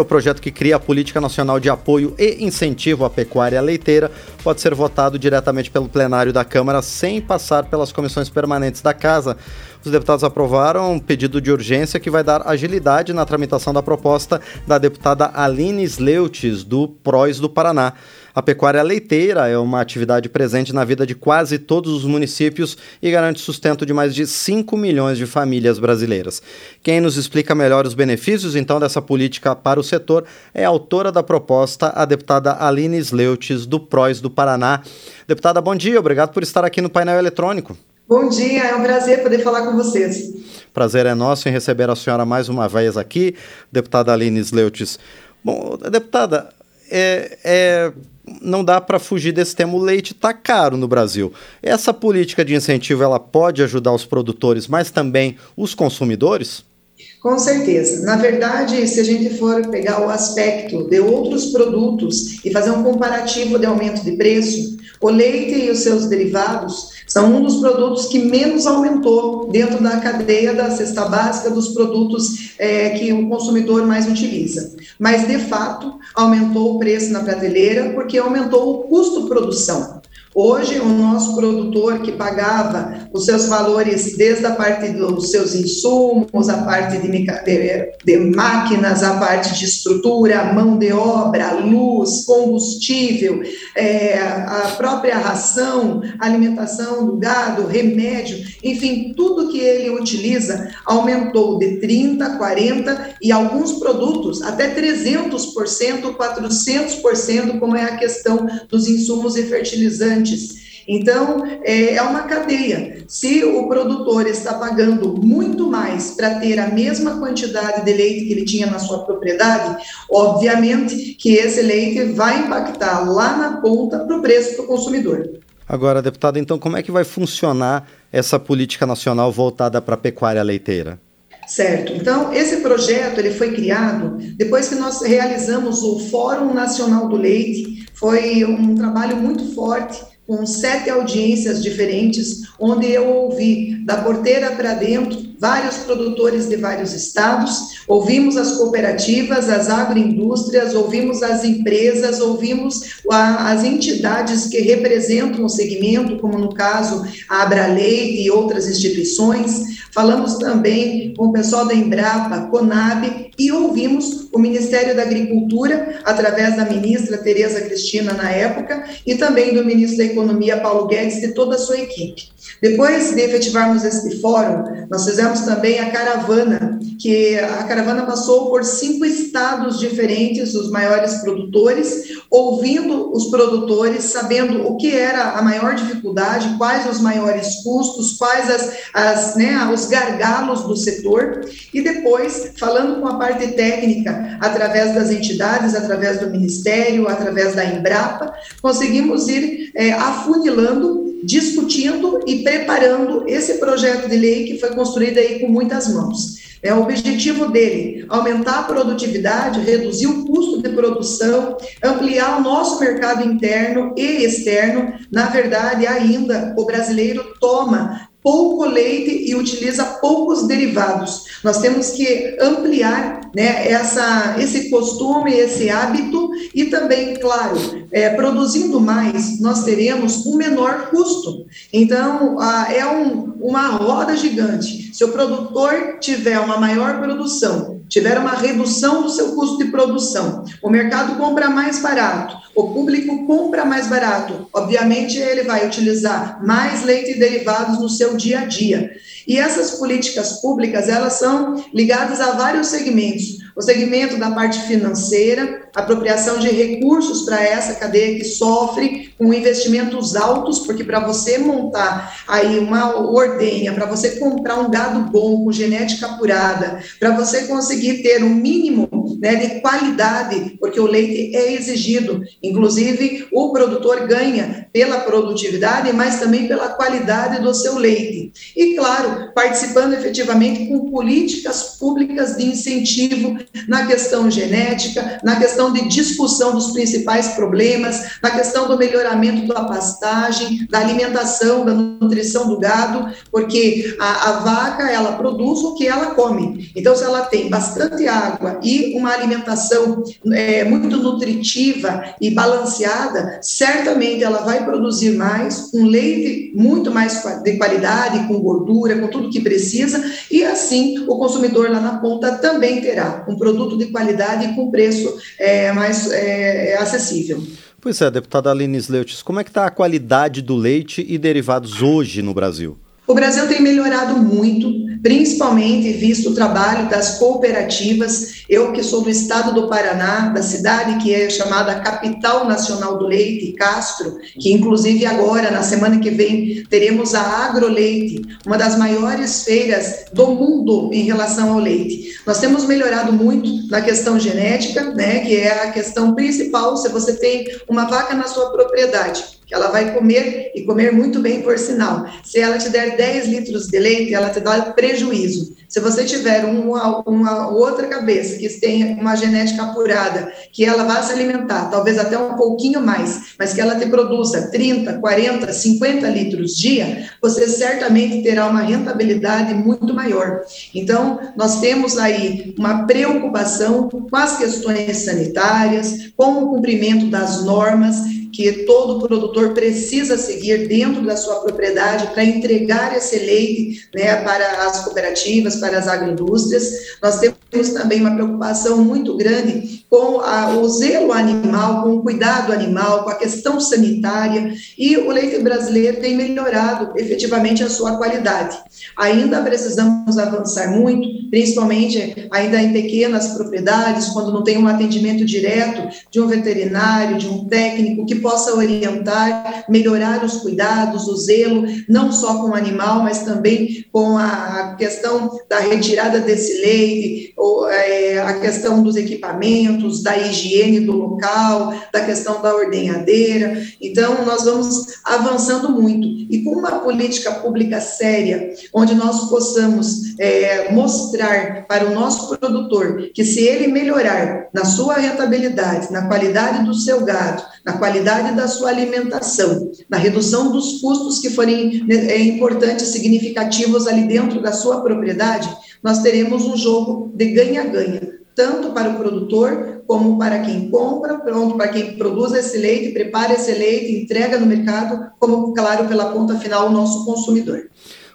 O projeto que cria a Política Nacional de Apoio e Incentivo à Pecuária Leiteira pode ser votado diretamente pelo plenário da Câmara sem passar pelas comissões permanentes da Casa. Os deputados aprovaram um pedido de urgência que vai dar agilidade na tramitação da proposta da deputada Aline Sleutes, do PROS do Paraná. A pecuária leiteira é uma atividade presente na vida de quase todos os municípios e garante sustento de mais de 5 milhões de famílias brasileiras. Quem nos explica melhor os benefícios, então, dessa política para o setor é a autora da proposta, a deputada Aline Sleutes, do PROS do Paraná. Deputada, bom dia, obrigado por estar aqui no painel eletrônico. Bom dia, é um prazer poder falar com vocês. Prazer é nosso em receber a senhora mais uma vez aqui, deputada Aline Sleutes. Bom, deputada, é, é não dá para fugir desse tema. O leite está caro no Brasil. Essa política de incentivo ela pode ajudar os produtores, mas também os consumidores? Com certeza. Na verdade, se a gente for pegar o aspecto de outros produtos e fazer um comparativo de aumento de preço, o leite e os seus derivados são um dos produtos que menos aumentou dentro da cadeia da cesta básica dos produtos é, que o consumidor mais utiliza. Mas, de fato, aumentou o preço na prateleira porque aumentou o custo produção. Hoje, o nosso produtor que pagava os seus valores desde a parte dos seus insumos, a parte de, de, máquinas, a parte de estrutura, mão de obra, luz, combustível, é, a própria ração, alimentação do gado, remédio, enfim, tudo que ele utiliza aumentou de 30%, 40% e alguns produtos até 300%, 400%, como é a questão dos insumos e fertilizantes então, é, é uma cadeia. Se o produtor está pagando muito mais para ter a mesma quantidade de leite que ele tinha na sua propriedade, obviamente que esse leite vai impactar lá na ponta para o preço para o consumidor. Agora, deputado, então como é que vai funcionar essa política nacional voltada para a pecuária leiteira? Certo. Então, esse projeto ele foi criado depois que nós realizamos o Fórum Nacional do Leite. Foi um trabalho muito forte com sete audiências diferentes, onde eu ouvi da porteira para dentro vários produtores de vários estados, ouvimos as cooperativas, as agroindústrias, ouvimos as empresas, ouvimos as entidades que representam o segmento, como no caso a Abraleite e outras instituições, falamos também com o pessoal da Embrapa, Conab e ouvimos o Ministério da Agricultura, através da ministra Tereza Cristina na época, e também do ministro da Economia, Paulo Guedes, e toda a sua equipe. Depois de efetivarmos esse fórum, nós fizemos também a caravana, que a caravana passou por cinco estados diferentes, os maiores produtores, ouvindo os produtores, sabendo o que era a maior dificuldade, quais os maiores custos, quais as, as, né, os gargalos do setor, e depois falando com a parte técnica, através das entidades, através do Ministério, através da Embrapa, conseguimos ir é, afunilando discutindo e preparando esse projeto de lei que foi construído aí com muitas mãos. É o objetivo dele aumentar a produtividade, reduzir o custo de produção, ampliar o nosso mercado interno e externo. Na verdade, ainda o brasileiro toma pouco leite e utiliza poucos derivados. Nós temos que ampliar né, essa, esse costume, esse hábito e também, claro, é, produzindo mais, nós teremos um menor custo. Então, é um, uma roda gigante. Se o produtor tiver uma maior produção, tiver uma redução do seu custo de produção, o mercado compra mais barato, o público compra mais barato, obviamente ele vai utilizar mais leite e derivados no seu dia a dia. E essas políticas públicas, elas são ligadas a vários segmentos. O segmento da parte financeira, apropriação de recursos para essa cadeia que sofre com investimentos altos, porque para você montar aí uma ordenha, para você comprar um gado bom com genética apurada, para você conseguir ter um mínimo né, de qualidade, porque o leite é exigido, inclusive o produtor ganha pela produtividade, mas também pela qualidade do seu leite. E claro, participando efetivamente com políticas públicas de incentivo na questão genética, na questão de discussão dos principais problemas, na questão do melhoramento da pastagem, da alimentação, da nutrição do gado, porque a, a vaca, ela produz o que ela come. Então, se ela tem bastante água e uma uma alimentação é, muito nutritiva e balanceada, certamente ela vai produzir mais, um leite muito mais de qualidade, com gordura, com tudo que precisa, e assim o consumidor lá na ponta também terá um produto de qualidade e com preço é, mais é, acessível. Pois é, deputada Aline Sleutis, como é que está a qualidade do leite e derivados hoje no Brasil? O Brasil tem melhorado muito, principalmente visto o trabalho das cooperativas. Eu que sou do estado do Paraná, da cidade que é chamada Capital Nacional do Leite, Castro, que inclusive agora, na semana que vem, teremos a Agroleite, uma das maiores feiras do mundo em relação ao leite. Nós temos melhorado muito na questão genética, né, que é a questão principal, se você tem uma vaca na sua propriedade ela vai comer e comer muito bem, por sinal. Se ela te der 10 litros de leite, ela te dá prejuízo. Se você tiver uma, uma outra cabeça que tem uma genética apurada, que ela vá se alimentar, talvez até um pouquinho mais, mas que ela te produza 30, 40, 50 litros dia, você certamente terá uma rentabilidade muito maior. Então, nós temos aí uma preocupação com as questões sanitárias, com o cumprimento das normas, que todo produtor precisa seguir dentro da sua propriedade para entregar esse leite né, para as cooperativas, para as agroindústrias. Nós temos também uma preocupação muito grande com a, o zelo animal, com o cuidado animal, com a questão sanitária, e o leite brasileiro tem melhorado efetivamente a sua qualidade. Ainda precisamos avançar muito, principalmente ainda em pequenas propriedades, quando não tem um atendimento direto de um veterinário, de um técnico que possa orientar, melhorar os cuidados, o zelo, não só com o animal, mas também com a questão da retirada desse leite, é, a questão dos equipamentos, da higiene do local, da questão da ordenhadeira. Então, nós vamos avançando muito. E com uma política pública séria, onde nós possamos é, mostrar para o nosso produtor que se ele melhorar na sua rentabilidade, na qualidade do seu gado, na qualidade da sua alimentação, na redução dos custos que forem né, é, importantes, significativos ali dentro da sua propriedade, nós teremos um jogo de ganha-ganha, tanto para o produtor como para quem compra, pronto, para quem produz esse leite, prepara esse leite, entrega no mercado, como, claro, pela ponta final, o nosso consumidor.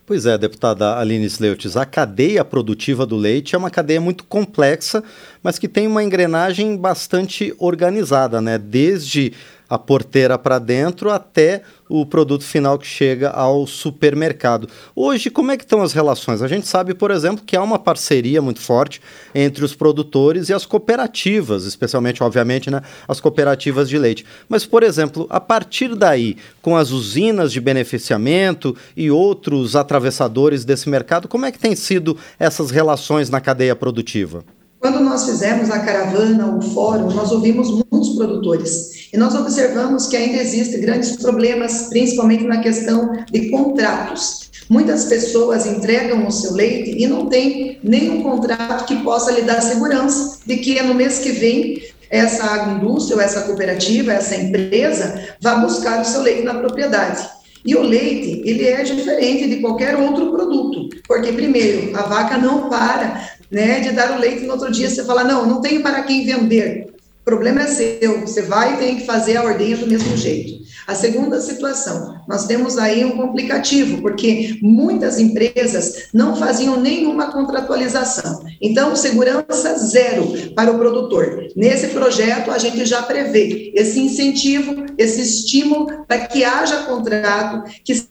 Pois é, deputada Aline Sleutis, a cadeia produtiva do leite é uma cadeia muito complexa, mas que tem uma engrenagem bastante organizada, né? Desde a porteira para dentro até o produto final que chega ao supermercado. Hoje, como é que estão as relações? A gente sabe, por exemplo, que há uma parceria muito forte entre os produtores e as cooperativas, especialmente, obviamente, né, as cooperativas de leite. Mas, por exemplo, a partir daí, com as usinas de beneficiamento e outros atravessadores desse mercado, como é que têm sido essas relações na cadeia produtiva? Quando nós fizemos a caravana, o fórum, nós ouvimos muitos produtores e nós observamos que ainda existem grandes problemas, principalmente na questão de contratos. Muitas pessoas entregam o seu leite e não tem nenhum contrato que possa lhe dar segurança de que no mês que vem essa agroindústria, essa cooperativa, essa empresa, vá buscar o seu leite na propriedade. E o leite, ele é diferente de qualquer outro produto, porque primeiro, a vaca não para né, de dar o leite no outro dia você fala, não, não tenho para quem vender. O problema é seu, você vai e tem que fazer a ordenha do mesmo jeito. A segunda situação, nós temos aí um complicativo, porque muitas empresas não faziam nenhuma contratualização. Então, segurança zero para o produtor. Nesse projeto, a gente já prevê esse incentivo, esse estímulo para que haja contrato, que se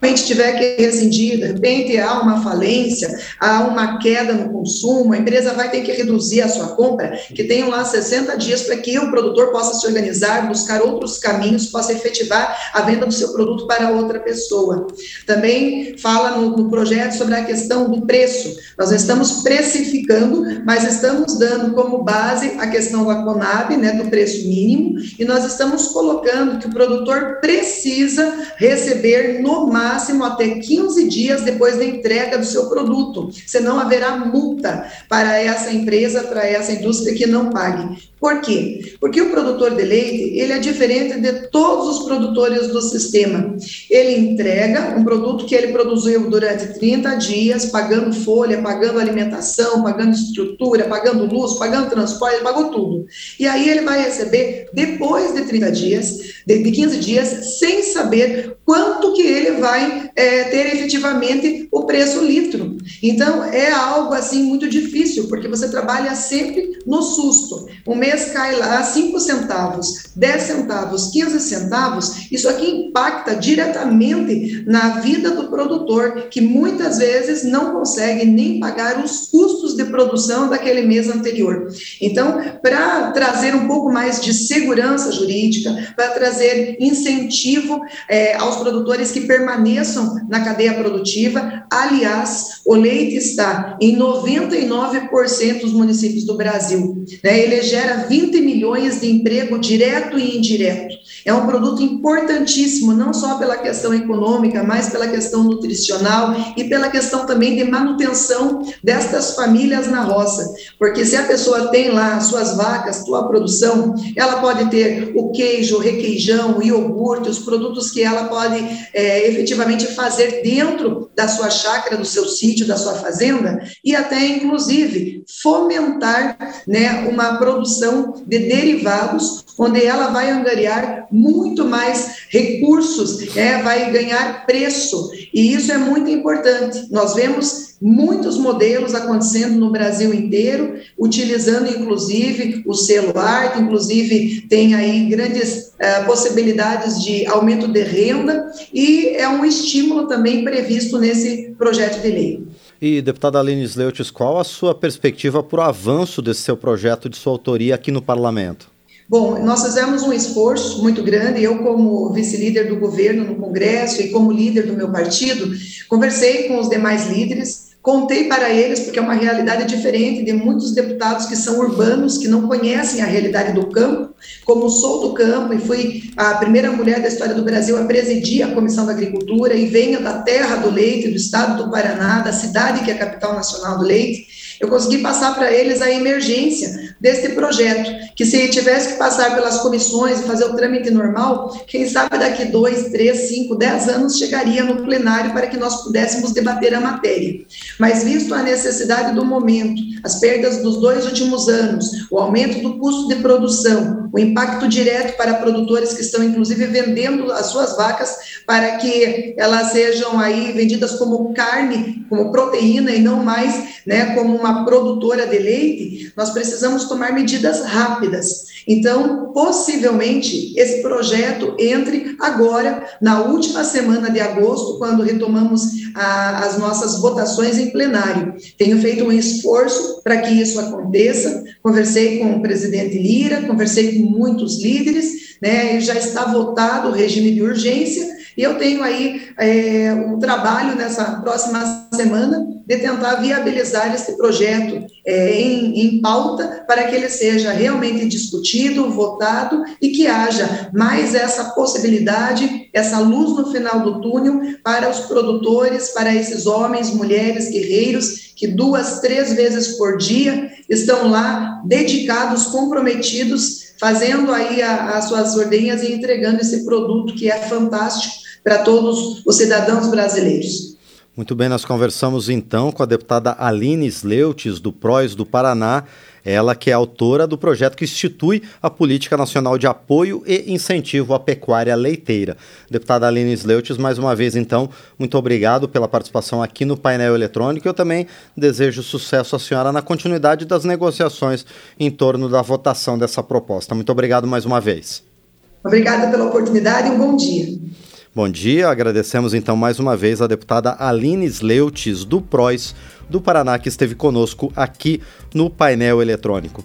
realmente tiver que rescindir, de repente há uma falência, há uma queda no consumo, a empresa vai ter que reduzir a sua compra, que tenham lá 60 dias para que o produtor possa se organizar, buscar outros caminhos, possa efetivar a venda do seu produto para outra pessoa. Também fala no, no projeto sobre a questão do preço. Nós estamos precificando, mas estamos dando como base a questão da Conab, né, do preço mínimo, e nós estamos colocando que o produtor precisa receber no máximo até 15 dias depois da entrega do seu produto, senão haverá multa para essa empresa, para essa indústria que não pague. Por quê? Porque o produtor de leite, ele é diferente de todos os produtores do sistema. Ele entrega um produto que ele produziu durante 30 dias, pagando folha, pagando alimentação, pagando estrutura, pagando luz, pagando transporte, pagou tudo. E aí ele vai receber, depois de 30 dias, de 15 dias, sem saber quanto que ele vai é, ter efetivamente o preço litro. Então, é algo assim muito difícil, porque você trabalha sempre no susto. Um mês cai lá 5 centavos, 10 centavos, 15 centavos, isso aqui impacta diretamente na vida do produtor, que muitas vezes não consegue nem pagar os custos de produção daquele mês anterior. Então, para trazer um pouco mais de segurança jurídica, para trazer incentivo é, aos produtores que permaneçam na cadeia produtiva, aliás, o leite está em 99% dos municípios do Brasil. Né? Ele gera 20 milhões de emprego direto e indireto. É um produto importantíssimo, não só pela questão econômica, mas pela questão nutricional e pela questão também de manutenção destas famílias na roça. Porque se a pessoa tem lá suas vacas, sua produção, ela pode ter o queijo, o requeijão, o iogurte, os produtos que ela pode é, efetivamente fazer dentro da sua chácara, do seu sítio, da sua fazenda, e até, inclusive, fomentar né, uma produção de derivados, onde ela vai angariar muito mais recursos, é, vai ganhar preço, e isso é muito importante. Nós vemos muitos modelos acontecendo no Brasil inteiro, utilizando inclusive o arte, inclusive tem aí grandes uh, possibilidades de aumento de renda, e é um estímulo também previsto nesse projeto de lei. E, deputada Aline Sleutis, qual a sua perspectiva para o avanço desse seu projeto de sua autoria aqui no parlamento? Bom, nós fizemos um esforço muito grande, eu como vice-líder do governo no Congresso e como líder do meu partido, conversei com os demais líderes, Contei para eles, porque é uma realidade diferente de muitos deputados que são urbanos, que não conhecem a realidade do campo. Como sou do campo e fui a primeira mulher da história do Brasil a presidir a Comissão da Agricultura e venho da terra do leite, do estado do Paraná, da cidade que é a capital nacional do leite, eu consegui passar para eles a emergência desse projeto, que se tivesse que passar pelas comissões e fazer o trâmite normal, quem sabe daqui dois, três, cinco, dez anos chegaria no plenário para que nós pudéssemos debater a matéria. Mas visto a necessidade do momento, as perdas dos dois últimos anos, o aumento do custo de produção, o impacto direto para produtores que estão inclusive vendendo as suas vacas para que elas sejam aí vendidas como carne, como proteína e não mais, né, como uma produtora de leite, nós precisamos tomar medidas rápidas. Então, possivelmente, esse projeto entre agora, na última semana de agosto, quando retomamos a, as nossas votações em plenário. Tenho feito um esforço para que isso aconteça. Conversei com o presidente Lira, conversei com muitos líderes, né, já está votado o regime de urgência. E eu tenho aí é, um trabalho nessa próxima semana de tentar viabilizar esse projeto é, em, em pauta para que ele seja realmente discutido, votado e que haja mais essa possibilidade, essa luz no final do túnel para os produtores, para esses homens, mulheres, guerreiros que duas, três vezes por dia estão lá dedicados, comprometidos, fazendo aí as suas ordenhas e entregando esse produto que é fantástico para todos os cidadãos brasileiros. Muito bem, nós conversamos então com a deputada Aline Sleutis, do PROS do Paraná, ela que é autora do projeto que institui a Política Nacional de Apoio e Incentivo à Pecuária Leiteira. Deputada Aline Sleutis, mais uma vez então, muito obrigado pela participação aqui no painel eletrônico. Eu também desejo sucesso à senhora na continuidade das negociações em torno da votação dessa proposta. Muito obrigado mais uma vez. Obrigada pela oportunidade e um bom dia. Bom dia, agradecemos então mais uma vez a deputada Aline Sleutis, do PROS do Paraná, que esteve conosco aqui no painel eletrônico.